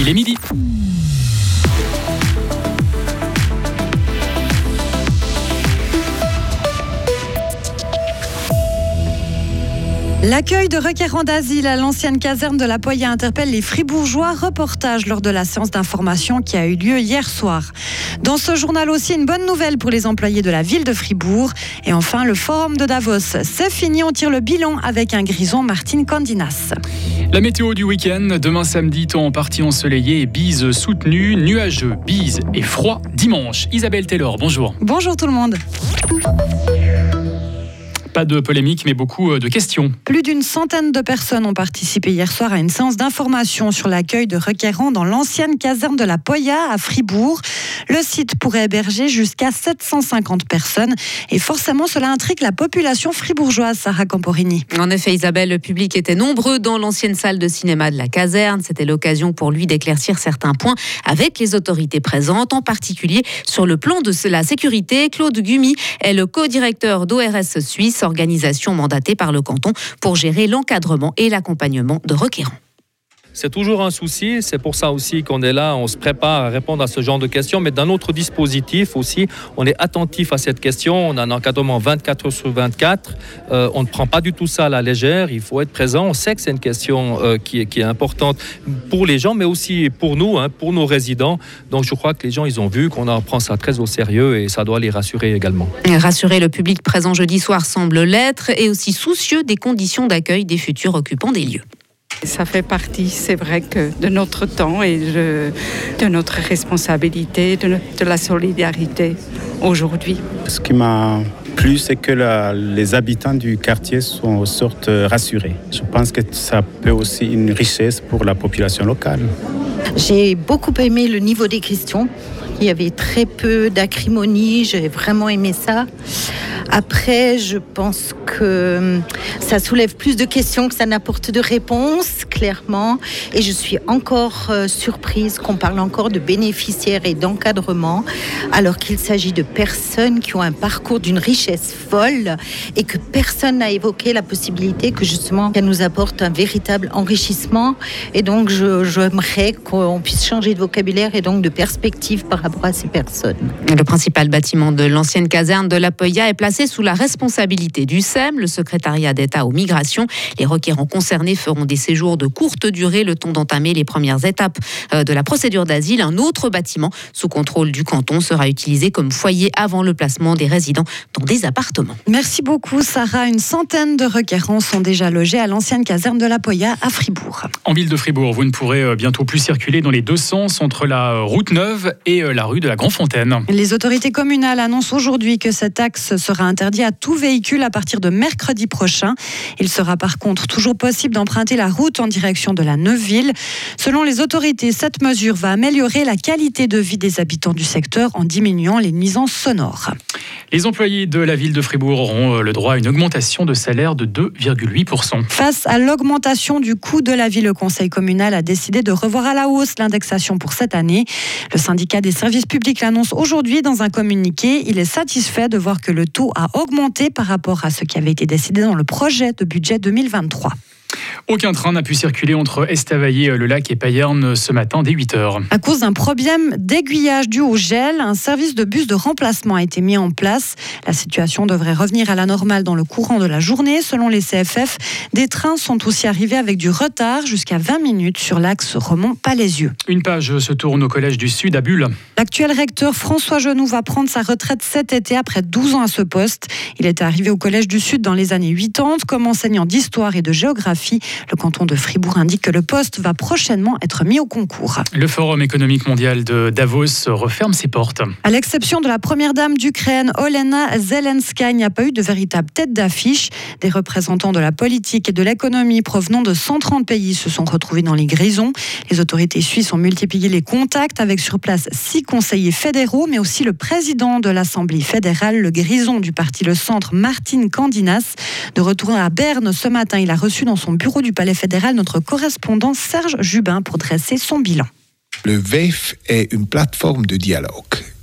Il est midi. L'accueil de requérants d'asile à l'ancienne caserne de la Poya interpelle les Fribourgeois. Reportage lors de la séance d'information qui a eu lieu hier soir. Dans ce journal aussi, une bonne nouvelle pour les employés de la ville de Fribourg. Et enfin, le forum de Davos. C'est fini, on tire le bilan avec un grison Martine Candinas. La météo du week-end, demain samedi, temps en partie ensoleillé et bise soutenue, nuageux, bise et froid dimanche. Isabelle Taylor, bonjour. Bonjour tout le monde. Pas de polémique, mais beaucoup euh, de questions. Plus d'une centaine de personnes ont participé hier soir à une séance d'information sur l'accueil de requérants dans l'ancienne caserne de la Poya à Fribourg. Le site pourrait héberger jusqu'à 750 personnes et forcément cela intrigue la population fribourgeoise, Sarah Camporini. En effet, Isabelle, le public était nombreux dans l'ancienne salle de cinéma de la caserne. C'était l'occasion pour lui d'éclaircir certains points avec les autorités présentes, en particulier sur le plan de la sécurité. Claude Gumi est le co-directeur d'ORS Suisse organisation mandatée par le canton pour gérer l'encadrement et l'accompagnement de requérants. C'est toujours un souci, c'est pour ça aussi qu'on est là, on se prépare à répondre à ce genre de questions, mais dans notre dispositif aussi, on est attentif à cette question, on a un encadrement 24 heures sur 24, euh, on ne prend pas du tout ça à la légère, il faut être présent, on sait que c'est une question euh, qui, est, importante pour les gens, mais aussi pour nous, hein, pour nos résidents, donc je crois que les gens, ils ont vu qu'on en prend ça très au sérieux et ça doit les rassurer également. Rassurer le public présent jeudi soir semble l'être et aussi soucieux des conditions d'accueil des futurs occupants des lieux. Ça fait partie, c'est vrai que de notre temps et de, de notre responsabilité, de, de, la solidarité aujourd'hui. Ce qui m'a plu, c'est que la, les habitants du quartier sont sorte rassurés. Je pense que ça peut aussi une richesse pour la population locale. J'ai beaucoup aimé le niveau des questions. Il y avait très peu d'acrimonie, j'ai vraiment aimé ça. Après, je pense que ça soulève plus de questions que ça n'apporte de réponses, clairement. Et je suis encore euh, surprise qu'on parle encore de bénéficiaires et d'encadrement, alors qu'il s'agit de personnes qui ont un parcours d'une richesse folle et que personne n'a évoqué la possibilité que justement qu'elle nous apporte un véritable enrichissement. Et donc, j'aimerais qu'on puisse changer de vocabulaire et donc de perspective par rapport à ces personnes. Le principal bâtiment de l'ancienne caserne de la Poya est placé sous la responsabilité du SEM, le secrétariat d'État aux migrations. Les requérants concernés feront des séjours de courte durée, le temps d'entamer les premières étapes euh, de la procédure d'asile. Un autre bâtiment sous contrôle du canton sera utilisé comme foyer avant le placement des résidents dans des appartements. Merci beaucoup Sarah. Une centaine de requérants sont déjà logés à l'ancienne caserne de la Poya à Fribourg. En ville de Fribourg, vous ne pourrez euh, bientôt plus circuler dans les deux sens entre la euh, route neuve et la rue de la Grand-Fontaine. Les autorités communales annoncent aujourd'hui que cet axe sera interdit à tout véhicule à partir de mercredi prochain. Il sera par contre toujours possible d'emprunter la route en direction de la Neuville. Selon les autorités, cette mesure va améliorer la qualité de vie des habitants du secteur en diminuant les nuisances sonores. Les employés de la ville de Fribourg auront euh, le droit à une augmentation de salaire de 2,8%. Face à l'augmentation du coût de la vie, le conseil communal a décidé de revoir à la hausse l'indexation pour cette année. Le syndicat des services publics l'annonce aujourd'hui dans un communiqué. Il est satisfait de voir que le taux a augmenté par rapport à ce qui avait été décidé dans le projet de budget 2023. Aucun train n'a pu circuler entre Estavayer, le lac et Payerne ce matin dès 8 heures. À cause d'un problème d'aiguillage dû au gel, un service de bus de remplacement a été mis en place. La situation devrait revenir à la normale dans le courant de la journée. Selon les CFF, des trains sont aussi arrivés avec du retard jusqu'à 20 minutes sur l'axe Romont-Palaisieux. Une page se tourne au Collège du Sud à Bulle. L'actuel recteur François Genoux va prendre sa retraite cet été après 12 ans à ce poste. Il était arrivé au Collège du Sud dans les années 80 comme enseignant d'histoire et de géographie. Le canton de Fribourg indique que le poste va prochainement être mis au concours. Le Forum économique mondial de Davos referme ses portes. À l'exception de la première dame d'Ukraine, Olena Zelenska, il n'y a pas eu de véritable tête d'affiche. Des représentants de la politique et de l'économie provenant de 130 pays se sont retrouvés dans les grisons. Les autorités suisses ont multiplié les contacts avec sur place six conseillers fédéraux, mais aussi le président de l'Assemblée fédérale, le grison du parti Le Centre, Martine Candinas. De retour à Berne ce matin, il a reçu dans son bureau du Palais fédéral notre correspondant Serge Jubin pour dresser son bilan. Le VEF est une plateforme de dialogue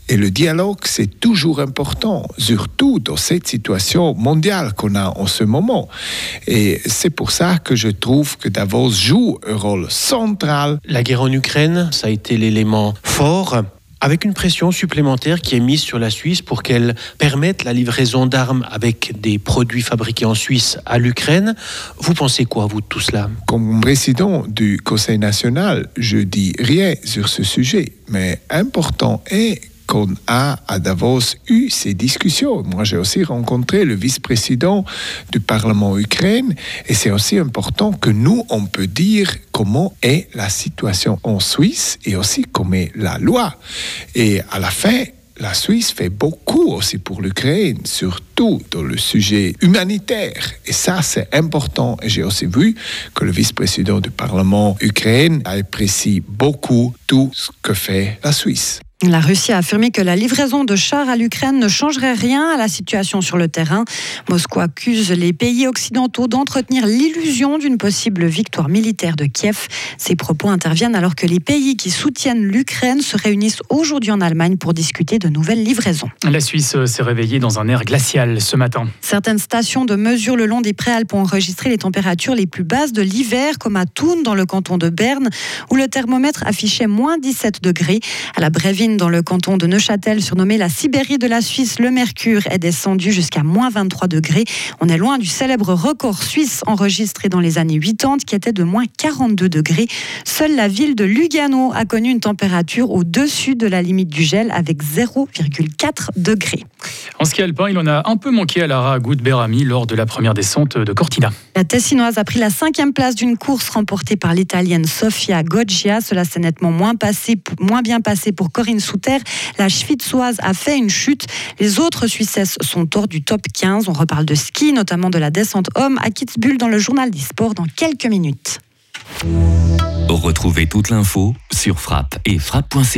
Et le dialogue, c'est toujours important, surtout dans cette situation mondiale qu'on a en ce moment. Et c'est pour ça que je trouve que Davos joue un rôle central. La guerre en Ukraine, ça a été l'élément fort avec une pression supplémentaire qui est mise sur la Suisse pour qu'elle permette la livraison d'armes avec des produits fabriqués en Suisse à l'Ukraine. Vous pensez quoi, vous, de tout cela? Comme président du Conseil national, je dis rien sur ce sujet, mais important est qu'on a à Davos eu ces discussions. Moi, j'ai aussi rencontré le vice-président du Parlement ukrainien et c'est aussi important que nous, on peut dire comment est la situation en Suisse et aussi comment est la loi. Et à la fin, la Suisse fait beaucoup aussi pour l'Ukraine, surtout dans le sujet humanitaire. Et ça, c'est important. Et j'ai aussi vu que le vice-président du Parlement ukrainien apprécie beaucoup tout ce que fait la Suisse. La Russie a affirmé que la livraison de chars à l'Ukraine ne changerait rien à la situation sur le terrain. Moscou accuse les pays occidentaux d'entretenir l'illusion d'une possible victoire militaire de Kiev. Ces propos interviennent alors que les pays qui soutiennent l'Ukraine se réunissent aujourd'hui en Allemagne pour discuter de nouvelles livraisons. La Suisse s'est réveillée dans un air glacial ce matin. Certaines stations de mesure le long des préalpes ont enregistré les températures les plus basses de l'hiver, comme à Thun dans le canton de Berne, où le thermomètre affichait moins 17 degrés. À la Bréville, dans le canton de Neuchâtel, surnommé la Sibérie de la Suisse, le mercure est descendu jusqu'à moins 23 degrés. On est loin du célèbre record suisse enregistré dans les années 80 qui était de moins 42 degrés. Seule la ville de Lugano a connu une température au-dessus de la limite du gel avec 0,4 degrés. En ski alpin, il en a un peu manqué à Lara Berami lors de la première descente de Cortina. La Tessinoise a pris la cinquième place d'une course remportée par l'Italienne Sofia Goggia. Cela s'est nettement moins, passé, moins bien passé pour Corinne Souter. La Schwitzoise a fait une chute. Les autres Suissesses sont hors du top 15. On reparle de ski, notamment de la descente homme à Kitzbühel dans le journal des sports dans quelques minutes. Retrouvez toute l'info sur frappe et frappe.ch.